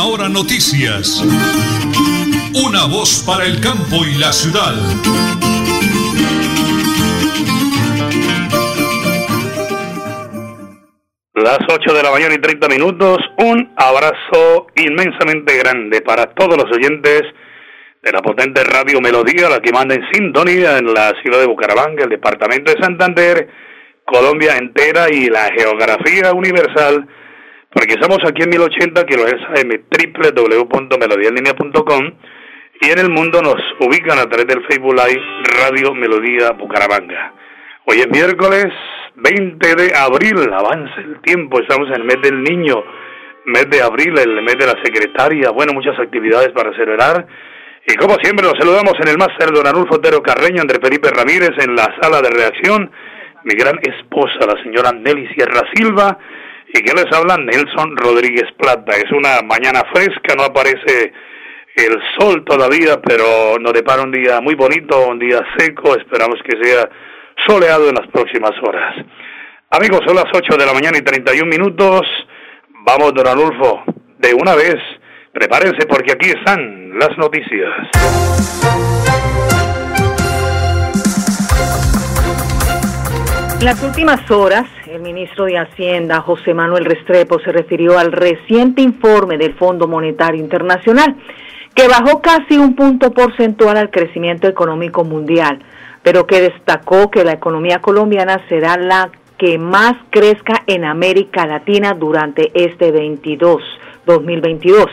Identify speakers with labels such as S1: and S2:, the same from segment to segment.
S1: Última Hora Noticias. Una voz para el campo y la ciudad.
S2: Las 8 de la mañana y 30 minutos, un abrazo inmensamente grande para todos los oyentes de la potente Radio Melodía, la que manda en sintonía en la ciudad de Bucaramanga, el departamento de Santander, Colombia entera y la geografía universal, porque estamos aquí en 1080 kHz www.melodialinea.com y en el mundo nos ubican a través del Facebook Live Radio Melodía Bucaramanga. Hoy es miércoles 20 de abril, avanza el tiempo, estamos en el mes del niño, mes de abril, el mes de la secretaria, bueno, muchas actividades para celebrar. Y como siempre, nos saludamos en el máster don Arnulfo Otero Carreño, André Felipe Ramírez, en la sala de reacción, mi gran esposa, la señora Nelly Sierra Silva, y que les habla Nelson Rodríguez Plata. Es una mañana fresca, no aparece el sol todavía, pero nos depara un día muy bonito, un día seco, esperamos que sea soleado en las próximas horas. Amigos, son las 8 de la mañana y 31 minutos. Vamos, don Anulfo, de una vez, prepárense porque aquí están las noticias.
S3: En las últimas horas, el ministro de Hacienda, José Manuel Restrepo, se refirió al reciente informe del Fondo Monetario Internacional, que bajó casi un punto porcentual al crecimiento económico mundial pero que destacó que la economía colombiana será la que más crezca en América Latina durante este 22, 2022.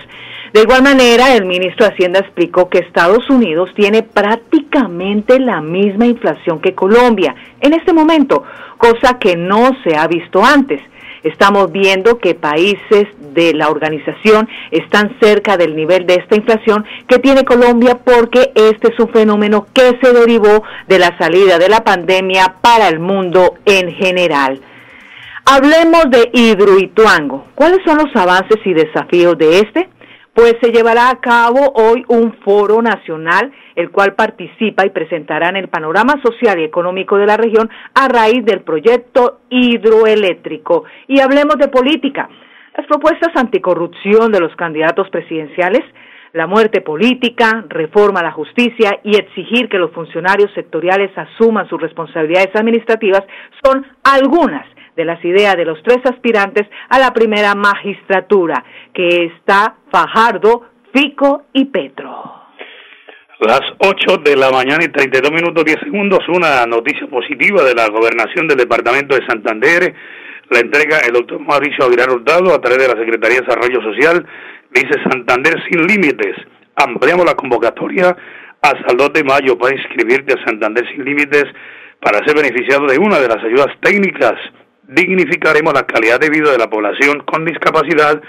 S3: De igual manera, el ministro de Hacienda explicó que Estados Unidos tiene prácticamente la misma inflación que Colombia en este momento, cosa que no se ha visto antes. Estamos viendo que países de la organización están cerca del nivel de esta inflación que tiene Colombia porque este es un fenómeno que se derivó de la salida de la pandemia para el mundo en general. Hablemos de Hidroituango. ¿Cuáles son los avances y desafíos de este? Pues se llevará a cabo hoy un foro nacional, el cual participa y presentará en el panorama social y económico de la región a raíz del proyecto hidroeléctrico. Y hablemos de política. Las propuestas anticorrupción de los candidatos presidenciales, la muerte política, reforma a la justicia y exigir que los funcionarios sectoriales asuman sus responsabilidades administrativas son algunas de las ideas de los tres aspirantes a la primera magistratura, que está Fajardo, Fico y Petro.
S2: Las 8 de la mañana y 32 minutos 10 segundos, una noticia positiva de la gobernación del departamento de Santander, la entrega el doctor Mauricio Aguilar Hurtado a través de la Secretaría de Desarrollo Social, dice Santander sin límites, ampliamos la convocatoria hasta el 2 de mayo. Para inscribirte a Santander sin límites para ser beneficiado de una de las ayudas técnicas. Dignificaremos la calidad de vida de la población con discapacidad.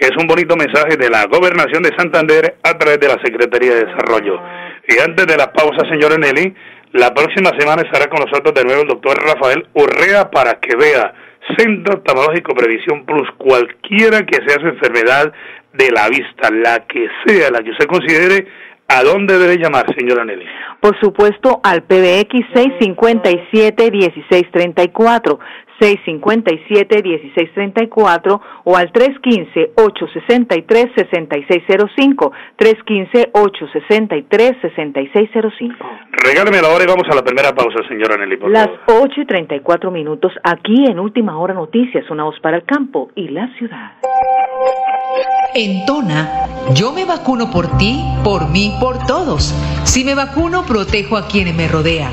S2: Es un bonito mensaje de la Gobernación de Santander a través de la Secretaría de Desarrollo. Y antes de la pausa, señora Nelly, la próxima semana estará con nosotros de nuevo el doctor Rafael Urrea para que vea Centro Oftalmológico Previsión Plus, cualquiera que sea su enfermedad de la vista, la que sea, la que usted considere, ¿a dónde debe llamar, señora Nelly?
S3: Por supuesto, al PBX 657-1634. 657-1634 o al 315-863-6605. 315-863-6605.
S2: Regáleme la hora y vamos a la primera pausa, señora Nelly. Por
S3: Las 8 y 34 minutos aquí en Última Hora Noticias, una voz para el campo y la ciudad.
S4: En Tona, yo me vacuno por ti, por mí, por todos. Si me vacuno, protejo a quienes me rodean.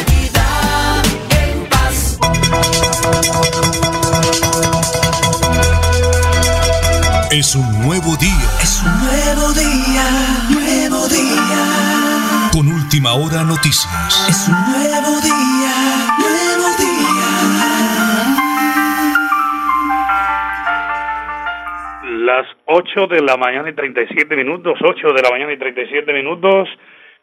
S1: es un nuevo día.
S5: Es un nuevo día, nuevo día.
S1: Con última hora noticias.
S5: Es un nuevo día, nuevo día.
S2: Las 8 de la mañana y 37 minutos, 8 de la mañana y 37 minutos.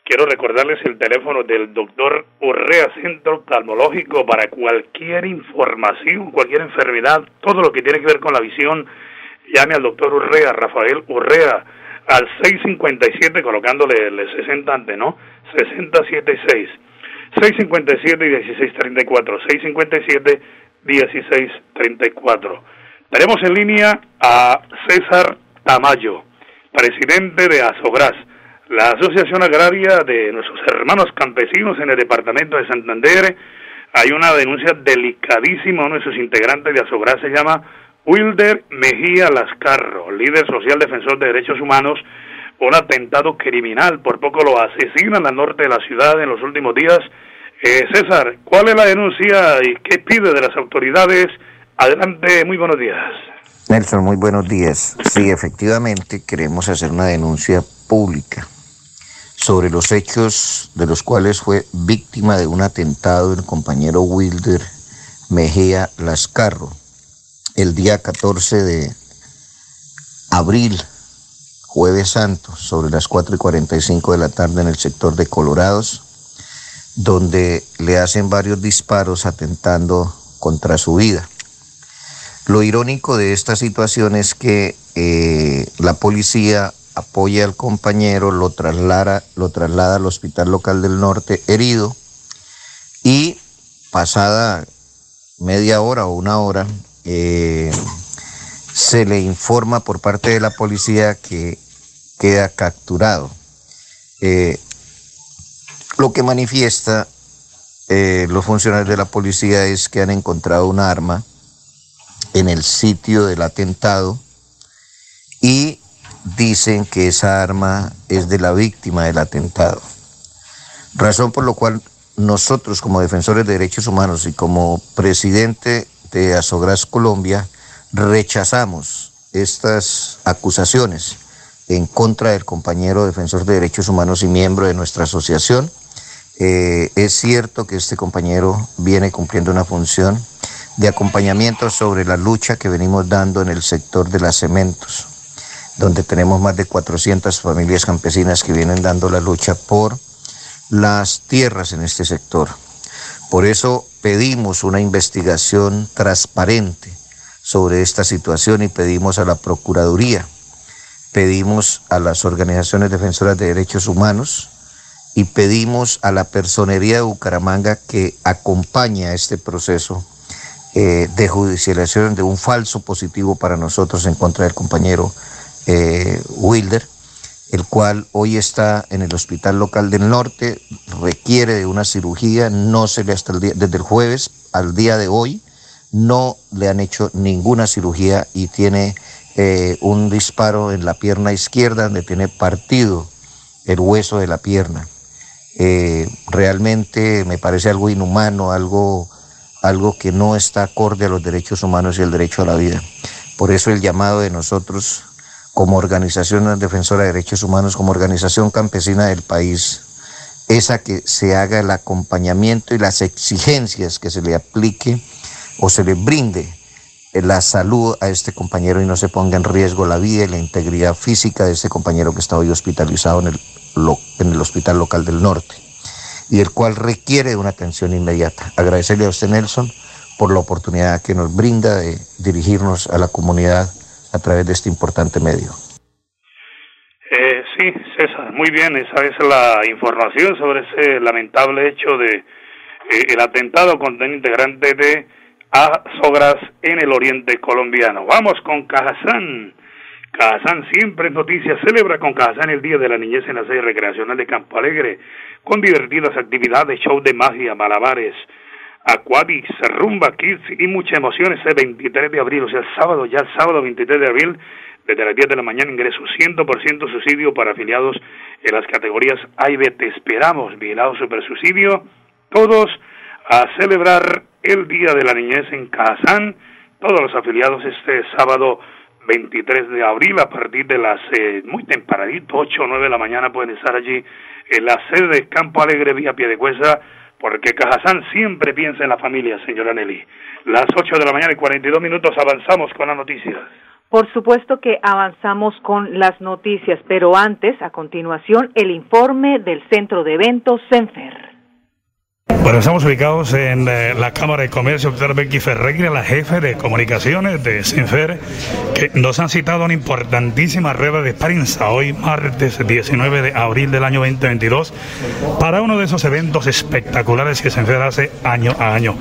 S2: Quiero recordarles el teléfono del doctor Urrea Centro Oftalmológico para cualquier información, cualquier enfermedad, todo lo que tiene que ver con la visión. Llame al doctor Urrea, Rafael Urrea, al 657, colocándole el 60 ante, ¿no? 6076. 657 y 1634. 657 1634. Tenemos en línea a César Tamayo, presidente de Asobras la Asociación Agraria de nuestros hermanos campesinos en el departamento de Santander. Hay una denuncia delicadísima, uno de sus integrantes de Asobras se llama Wilder Mejía Lascarro, líder social defensor de derechos humanos, un atentado criminal, por poco lo asesinan al norte de la ciudad en los últimos días. Eh, César, ¿cuál es la denuncia y qué pide de las autoridades? Adelante, muy buenos días.
S6: Nelson, muy buenos días. Sí, efectivamente queremos hacer una denuncia pública sobre los hechos de los cuales fue víctima de un atentado el compañero Wilder Mejía Lascarro el día 14 de abril, jueves santo, sobre las 4 y 45 de la tarde en el sector de Colorados, donde le hacen varios disparos atentando contra su vida. Lo irónico de esta situación es que eh, la policía apoya al compañero, lo traslada, lo traslada al Hospital Local del Norte herido y pasada media hora o una hora eh, se le informa por parte de la policía que queda capturado. Eh, lo que manifiesta eh, los funcionarios de la policía es que han encontrado un arma en el sitio del atentado y dicen que esa arma es de la víctima del atentado. Razón por lo cual nosotros como defensores de derechos humanos y como presidente de Asogras Colombia rechazamos estas acusaciones en contra del compañero defensor de derechos humanos y miembro de nuestra asociación. Eh, es cierto que este compañero viene cumpliendo una función de acompañamiento sobre la lucha que venimos dando en el sector de las cementos donde tenemos más de 400 familias campesinas que vienen dando la lucha por las tierras en este sector. Por eso pedimos una investigación transparente sobre esta situación y pedimos a la Procuraduría, pedimos a las organizaciones defensoras de derechos humanos y pedimos a la personería de Bucaramanga que acompaña este proceso eh, de judicialización de un falso positivo para nosotros en contra del compañero eh, Wilder, el cual hoy está en el Hospital Local del Norte, requiere de una cirugía, no se le hasta el día, desde el jueves al día de hoy, no le han hecho ninguna cirugía y tiene eh, un disparo en la pierna izquierda donde tiene partido el hueso de la pierna. Eh, realmente me parece algo inhumano, algo, algo que no está acorde a los derechos humanos y el derecho a la vida. Por eso el llamado de nosotros como organización defensora de derechos humanos, como organización campesina del país, es a que se haga el acompañamiento y las exigencias que se le aplique o se le brinde la salud a este compañero y no se ponga en riesgo la vida y la integridad física de este compañero que está hoy hospitalizado en el, Hospital Local del Norte y el cual requiere una atención inmediata. Agradecerle a usted, Nelson, por la oportunidad que nos brinda de dirigirnos a la comunidad a través de este importante medio.
S2: Eh, sí, César, muy bien, esa es la información sobre ese lamentable hecho de eh, el atentado contra un integrante de Azogras en el oriente colombiano. Vamos con Cajazán. Cajazán siempre noticias celebra con Cajazán el Día de la Niñez en la sede recreacional de Campo Alegre, con divertidas actividades, show de magia, malabares, Aquadis, Rumba Kids y muchas emociones el 23 de abril, o sea, el sábado, ya el sábado 23 de abril, desde las 10 de la mañana ingreso 100% subsidio para afiliados en las categorías A y B. Te esperamos, vigilado super subsidio, todos a celebrar el Día de la Niñez en Kazán, todos los afiliados este sábado 23 de abril a partir de las eh, muy tempranito, 8 o 9 de la mañana pueden estar allí en la sede de Campo Alegre vía Piedecuesta porque Cajazán siempre piensa en la familia, señora Nelly. Las 8 de la mañana y 42 minutos avanzamos con las noticias.
S3: Por supuesto que avanzamos con las noticias, pero antes, a continuación, el informe del Centro de Eventos CENFER.
S7: Bueno, estamos ubicados en eh, la Cámara de Comercio, doctor Becky Ferreira, la jefe de comunicaciones de CENFER, que nos han citado una importantísima rueda de prensa hoy, martes 19 de abril del año 2022, para uno de esos eventos espectaculares que CENFER hace año a año.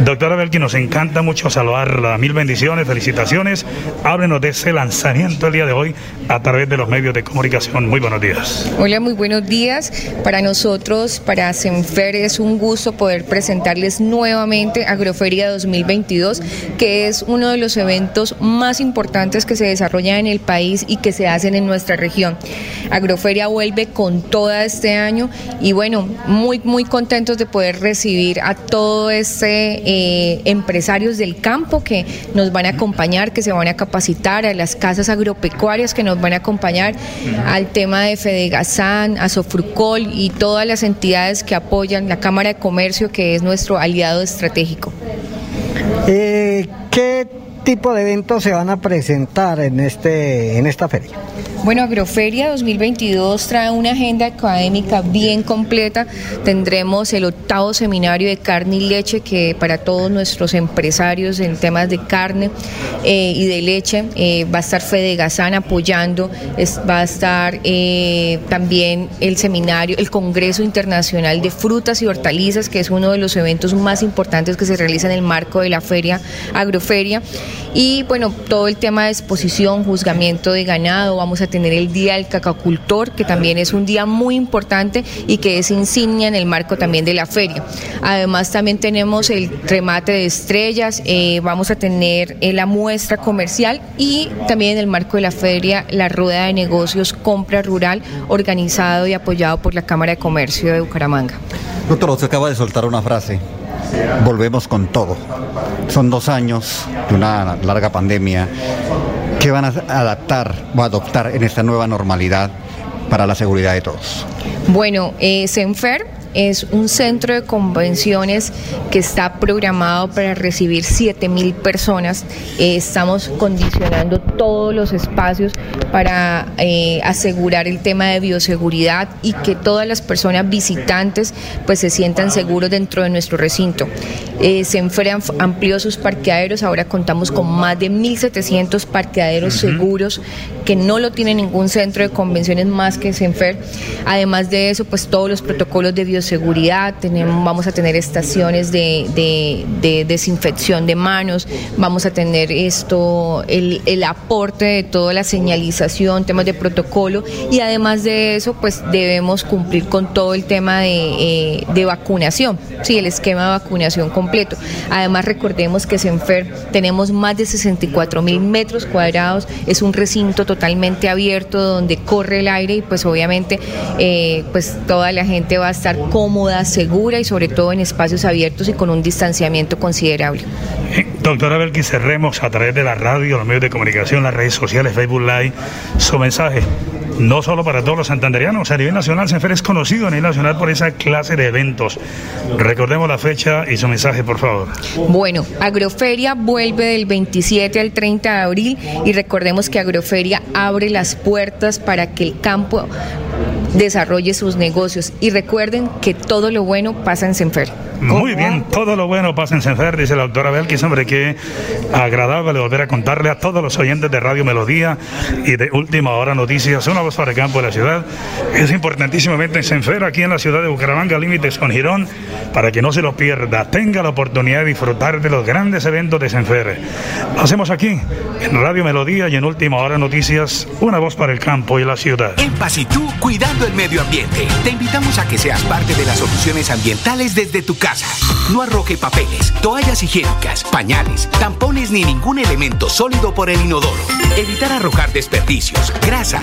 S7: Doctora Belki, nos encanta mucho saludarla. Mil bendiciones, felicitaciones. Háblenos de ese lanzamiento el día de hoy a través de los medios de comunicación. Muy buenos días.
S8: Hola, muy buenos días. Para nosotros, para CENFER, es un gusto poder presentarles nuevamente Agroferia 2022, que es uno de los eventos más importantes que se desarrollan en el país y que se hacen en nuestra región. Agroferia vuelve con toda este año y bueno, muy, muy contentos de poder recibir a todos este eh, empresarios del campo que nos van a acompañar, que se van a capacitar, a las casas agropecuarias que nos van a acompañar, al tema de Fedegasan, a Sofrucol y todas las entidades que apoyan la Cámara de Comercio, que es nuestro aliado estratégico.
S9: Eh, ¿Qué tipo de eventos se van a presentar en, este, en esta feria?
S8: Bueno, Agroferia 2022 trae una agenda académica bien completa. Tendremos el octavo seminario de carne y leche que para todos nuestros empresarios en temas de carne eh, y de leche eh, va a estar Fede Gazán apoyando, va a estar eh, también el seminario, el Congreso Internacional de Frutas y Hortalizas, que es uno de los eventos más importantes que se realiza en el marco de la feria Agroferia. Y bueno, todo el tema de exposición, juzgamiento de ganado, vamos a tener el Día del Cacacultor, que también es un día muy importante y que es insignia en el marco también de la feria. Además también tenemos el remate de estrellas, eh, vamos a tener eh, la muestra comercial y también en el marco de la feria la rueda de negocios compra rural organizado y apoyado por la Cámara de Comercio de Bucaramanga.
S9: Doctor, usted acaba de soltar una frase volvemos con todo. Son dos años de una larga pandemia ¿Qué van a adaptar o adoptar en esta nueva normalidad para la seguridad de todos?
S8: Bueno, eh, Senfer es un centro de convenciones que está programado para recibir 7 mil personas. Eh, estamos condicionando todos los espacios para eh, asegurar el tema de bioseguridad y que todas las personas visitantes pues se sientan seguros dentro de nuestro recinto. Eh, Senfer amplió sus parqueaderos, ahora contamos con más de 1.700 parqueaderos seguros que no lo tiene ningún centro de convenciones más que Senfer. Además de eso, pues todos los protocolos de bioseguridad bioseguridad, tenemos, vamos a tener estaciones de, de, desinfección de manos, vamos a tener esto, el, aporte de toda la señalización, temas de protocolo y además de eso, pues debemos cumplir con todo el tema de, eh, vacunación, sí, el esquema de vacunación completo. Además, recordemos que Senfer tenemos más de 64 mil metros cuadrados, es un recinto totalmente abierto donde corre el aire y pues obviamente eh, pues toda la gente va a estar cómoda, segura y sobre todo en espacios abiertos y con un distanciamiento considerable.
S7: Doctora Belki, cerremos a través de la radio, los medios de comunicación, las redes sociales, Facebook Live, su mensaje no solo para todos los santanderianos, a nivel nacional, Senfer es conocido a nivel nacional por esa clase de eventos. Recordemos la fecha y su mensaje, por favor.
S8: Bueno, Agroferia vuelve del 27 al 30 de abril y recordemos que Agroferia abre las puertas para que el campo desarrolle sus negocios y recuerden que todo lo bueno pasa en Senfer.
S7: Muy bien, todo lo bueno pasa en Senfer, dice la doctora Belkis, hombre, qué agradable volver a contarle a todos los oyentes de Radio Melodía y de Última Hora Noticias, una voz para el campo de la ciudad. Es importantísimamente en Senfer, aquí en la ciudad de Bucaramanga, límites con Girón, para que no se lo pierda, tenga la oportunidad de disfrutar de los grandes eventos de Senfer. Lo hacemos aquí, en Radio Melodía y en Última Hora Noticias, una voz para el campo y la ciudad.
S10: En Pasitú, cuidando el medio ambiente, te invitamos a que seas parte de las soluciones ambientales desde tu casa no arroje papeles, toallas higiénicas, pañales, tampones ni ningún elemento sólido por el inodoro. Evitar arrojar desperdicios, grasa,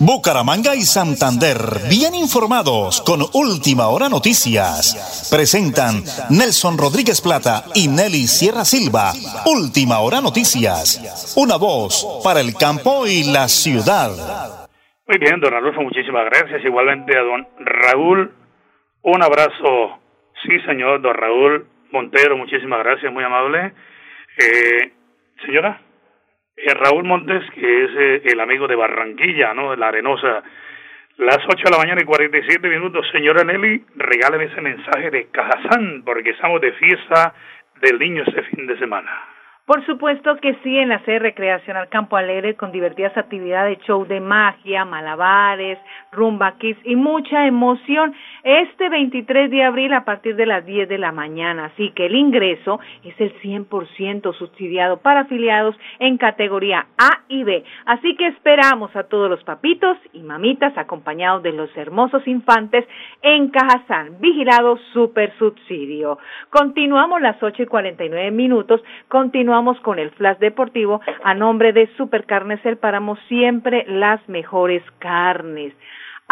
S11: Bucaramanga y Santander, bien informados con Última Hora Noticias. Presentan Nelson Rodríguez Plata y Nelly Sierra Silva. Última Hora Noticias. Una voz para el campo y la ciudad.
S2: Muy bien, don Adolfo, muchísimas gracias. Igualmente a don Raúl, un abrazo. Sí, señor, don Raúl Montero, muchísimas gracias, muy amable. Eh, señora. Eh, Raúl Montes, que es eh, el amigo de Barranquilla, ¿no? La Arenosa. Las 8 de la mañana y 47 minutos. Señora Nelly, regáleme ese mensaje de Cajazán, porque estamos de fiesta del niño este fin de semana.
S3: Por supuesto que sí, en la sede recreacional Campo Alegre con divertidas actividades, show de magia, malabares, rumba kids y mucha emoción este 23 de abril a partir de las 10 de la mañana. Así que el ingreso es el 100% subsidiado para afiliados en categoría A y B. Así que esperamos a todos los papitos y mamitas acompañados de los hermosos infantes en Cajazán, vigilado super subsidio. Continuamos las 8 y 49 minutos, continuamos con el flash deportivo a nombre de Supercarnes El Páramo, siempre las mejores carnes.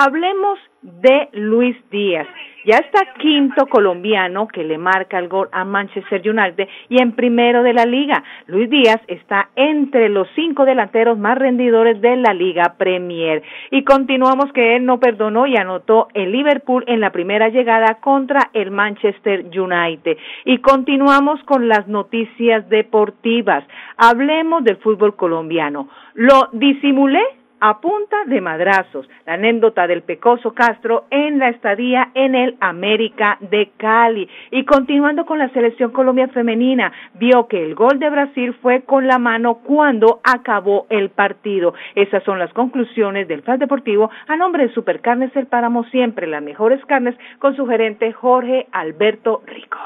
S3: Hablemos de Luis Díaz, Ya está quinto colombiano que le marca el gol a Manchester United y en primero de la liga. Luis Díaz está entre los cinco delanteros más rendidores de la Liga Premier. Y continuamos que él no perdonó y anotó el Liverpool en la primera llegada contra el Manchester United. Y continuamos con las noticias deportivas. Hablemos del fútbol colombiano. Lo disimulé a punta de madrazos. La anécdota del Pecoso Castro en la estadía en el América de Cali. Y continuando con la selección Colombia femenina, vio que el gol de Brasil fue con la mano cuando acabó el partido. Esas son las conclusiones del FAS Deportivo a nombre de Supercarnes El Páramo, siempre las mejores carnes, con su gerente Jorge Alberto Rico.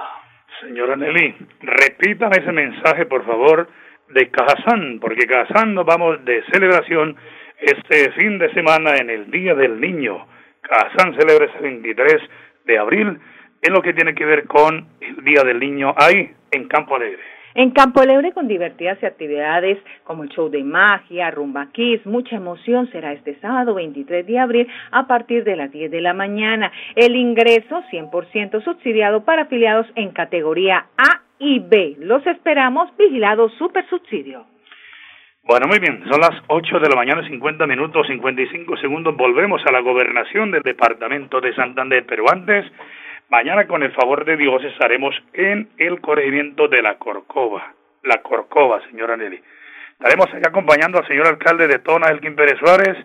S2: Señora Nelly, repitan ese mensaje, por favor, de Cajazán, porque Cajazán nos vamos de celebración este fin de semana en el Día del Niño. Kazán celebra ese 23 de abril en lo que tiene que ver con el Día del Niño ahí en Campo Alegre.
S3: En Campo Alegre con divertidas actividades como el show de magia, rumba kiss, mucha emoción será este sábado 23 de abril a partir de las 10 de la mañana. El ingreso 100% subsidiado para afiliados en categoría A y B. Los esperamos vigilados super subsidio.
S2: Bueno, muy bien, son las 8 de la mañana, 50 minutos, 55 segundos. Volvemos a la gobernación del departamento de Santander, pero antes, mañana con el favor de Dios estaremos en el corregimiento de la Corcova. La Corcova, señora Nelly. Estaremos aquí acompañando al señor alcalde de Tona, Elkin Pérez Suárez,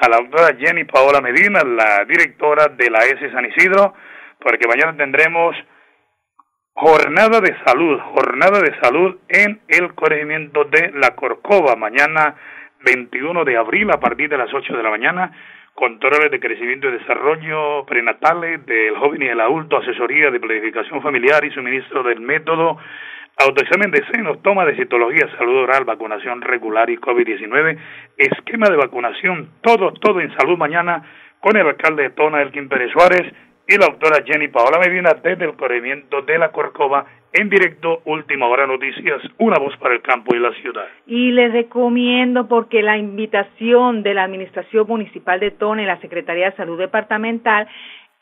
S2: a la doctora Jenny Paola Medina, la directora de la S San Isidro, porque mañana tendremos Jornada de salud, jornada de salud en el corregimiento de La Corcova, mañana 21 de abril a partir de las 8 de la mañana, controles de crecimiento y desarrollo prenatales del joven y el adulto, asesoría de planificación familiar y suministro del método, autoexamen de senos, toma de citología, salud oral, vacunación regular y COVID-19, esquema de vacunación, todo, todo en salud mañana con el alcalde de Tona, Elkin Pérez Suárez, y la doctora Jenny Paola Medina desde el corregimiento de la Corcova en directo, Última Hora Noticias, una voz para el campo y la ciudad.
S3: Y les recomiendo porque la invitación de la Administración Municipal de Tona y la Secretaría de Salud Departamental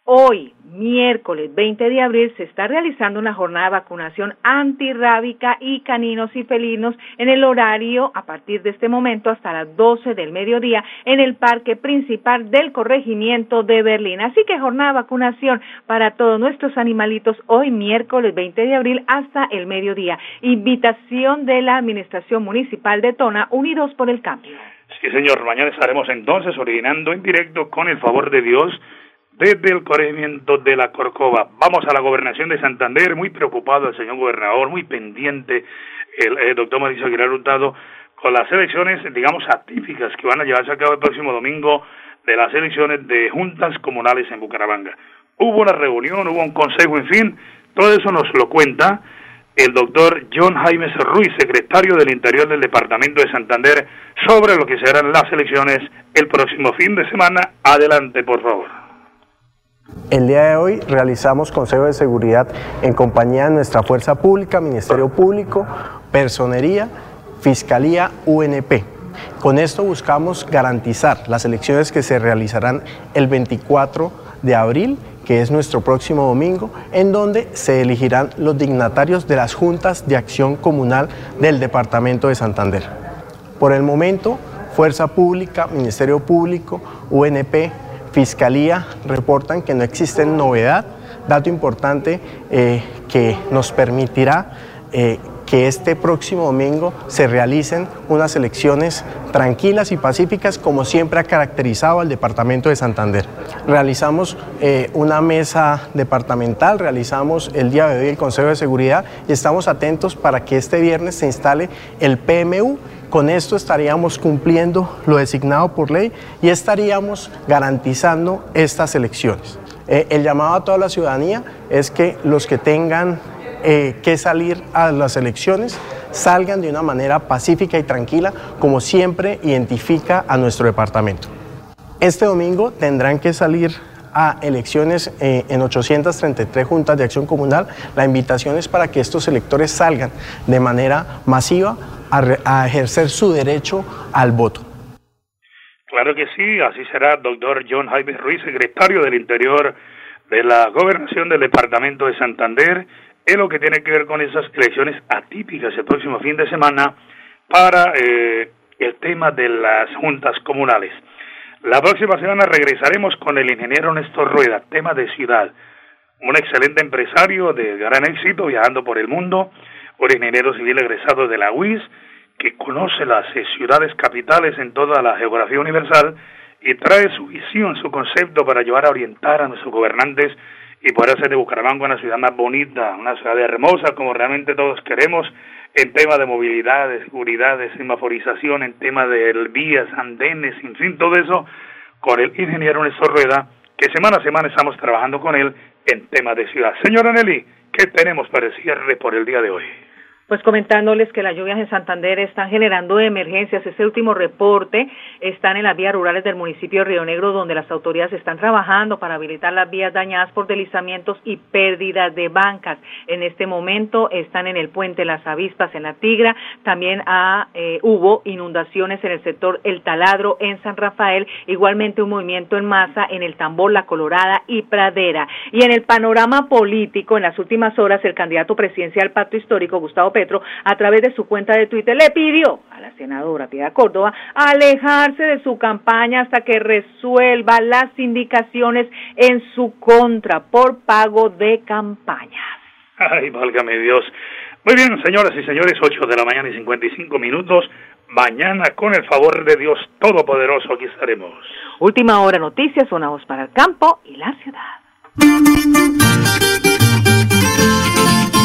S3: Hoy, miércoles 20 de abril, se está realizando una jornada de vacunación antirrábica y caninos y felinos en el horario a partir de este momento hasta las 12 del mediodía en el parque principal del corregimiento de Berlín. Así que jornada de vacunación para todos nuestros animalitos hoy, miércoles 20 de abril, hasta el mediodía. Invitación de la Administración Municipal de Tona, Unidos por el Cambio.
S2: Sí, señor. Mañana estaremos entonces originando en directo con el favor de Dios desde el corregimiento de la Corcova. Vamos a la gobernación de Santander, muy preocupado el señor gobernador, muy pendiente el, doctor Mauricio Aguilar Hurtado con las elecciones, digamos, atípicas que van a llevarse a cabo el próximo domingo de las elecciones de juntas comunales en Bucaramanga. Hubo una reunión, hubo un consejo, en fin, todo eso nos lo cuenta el doctor John Jaime Ruiz, secretario del Interior del Departamento de Santander, sobre lo que serán las elecciones el próximo fin de semana. Adelante, por favor.
S12: El día de hoy realizamos Consejo de Seguridad en compañía de nuestra Fuerza Pública, Ministerio Público, Personería, Fiscalía, UNP. Con esto buscamos garantizar las elecciones que se realizarán el 24 de abril, que es nuestro próximo domingo, en donde se elegirán los dignatarios de las juntas de acción comunal del Departamento de Santander. Por el momento, Fuerza Pública, Ministerio Público, UNP, Fiscalía reportan que no existe novedad, dato importante eh, que nos permitirá eh, que este próximo domingo se realicen unas elecciones tranquilas y pacíficas como siempre ha caracterizado al Departamento de Santander. Realizamos eh, una mesa departamental, realizamos el día de hoy el Consejo de Seguridad y estamos atentos para que este viernes se instale el PMU con esto estaríamos cumpliendo lo designado por ley y estaríamos garantizando estas elecciones. Eh, el llamado a toda la ciudadanía es que los que tengan eh, que salir a las elecciones salgan de una manera pacífica y tranquila, como siempre identifica a nuestro departamento. Este domingo tendrán que salir a elecciones eh, en 833 juntas de acción comunal. La invitación es para que estos electores salgan de manera masiva a, ejercer su derecho al voto.
S2: Claro que sí, así será, doctor John Jaime Ruiz, secretario del Interior de la gobernación del departamento de Santander en lo que tiene que ver con esas elecciones atípicas el próximo fin de semana para eh, el tema de las juntas comunales. La próxima semana regresaremos con el ingeniero Néstor Rueda, tema de ciudad. Un excelente empresario de gran éxito viajando por el mundo, un ingeniero civil egresado de la UIS, que conoce las ciudades capitales en toda la geografía universal y trae su visión, su concepto para ayudar a orientar a nuestros gobernantes y poder hacer de Bucaramanga una ciudad más bonita, una ciudad hermosa como realmente todos queremos en tema de movilidad, de seguridad, de semaforización, en tema de vías, andenes, en fin, todo eso con el ingeniero Néstor Rueda, que semana a semana estamos trabajando con él en tema de ciudad. Señora Nelly, ¿qué tenemos para el cierre por el día de hoy?
S3: Pues comentándoles que las lluvias en Santander están generando emergencias. Este último reporte están en las vías rurales del municipio de Río Negro, donde las autoridades están trabajando para habilitar las vías dañadas por deslizamientos y pérdidas de bancas. En este momento están en el puente Las Avispas, en la Tigra. También ha, eh, hubo inundaciones en el sector El Taladro, en San Rafael. Igualmente un movimiento en masa en el Tambor, La Colorada y Pradera. Y en el panorama político, en las últimas horas, el candidato presidencial Pacto Histórico, Gustavo Petro, a través de su cuenta de Twitter, le pidió a la senadora Piedad Córdoba alejarse de su campaña hasta que resuelva las indicaciones en su contra por pago de campañas.
S2: Ay, válgame Dios. Muy bien, señoras y señores, 8 de la mañana y 55 minutos. Mañana, con el favor de Dios Todopoderoso, aquí estaremos.
S3: Última hora noticias, una voz para el campo y la ciudad.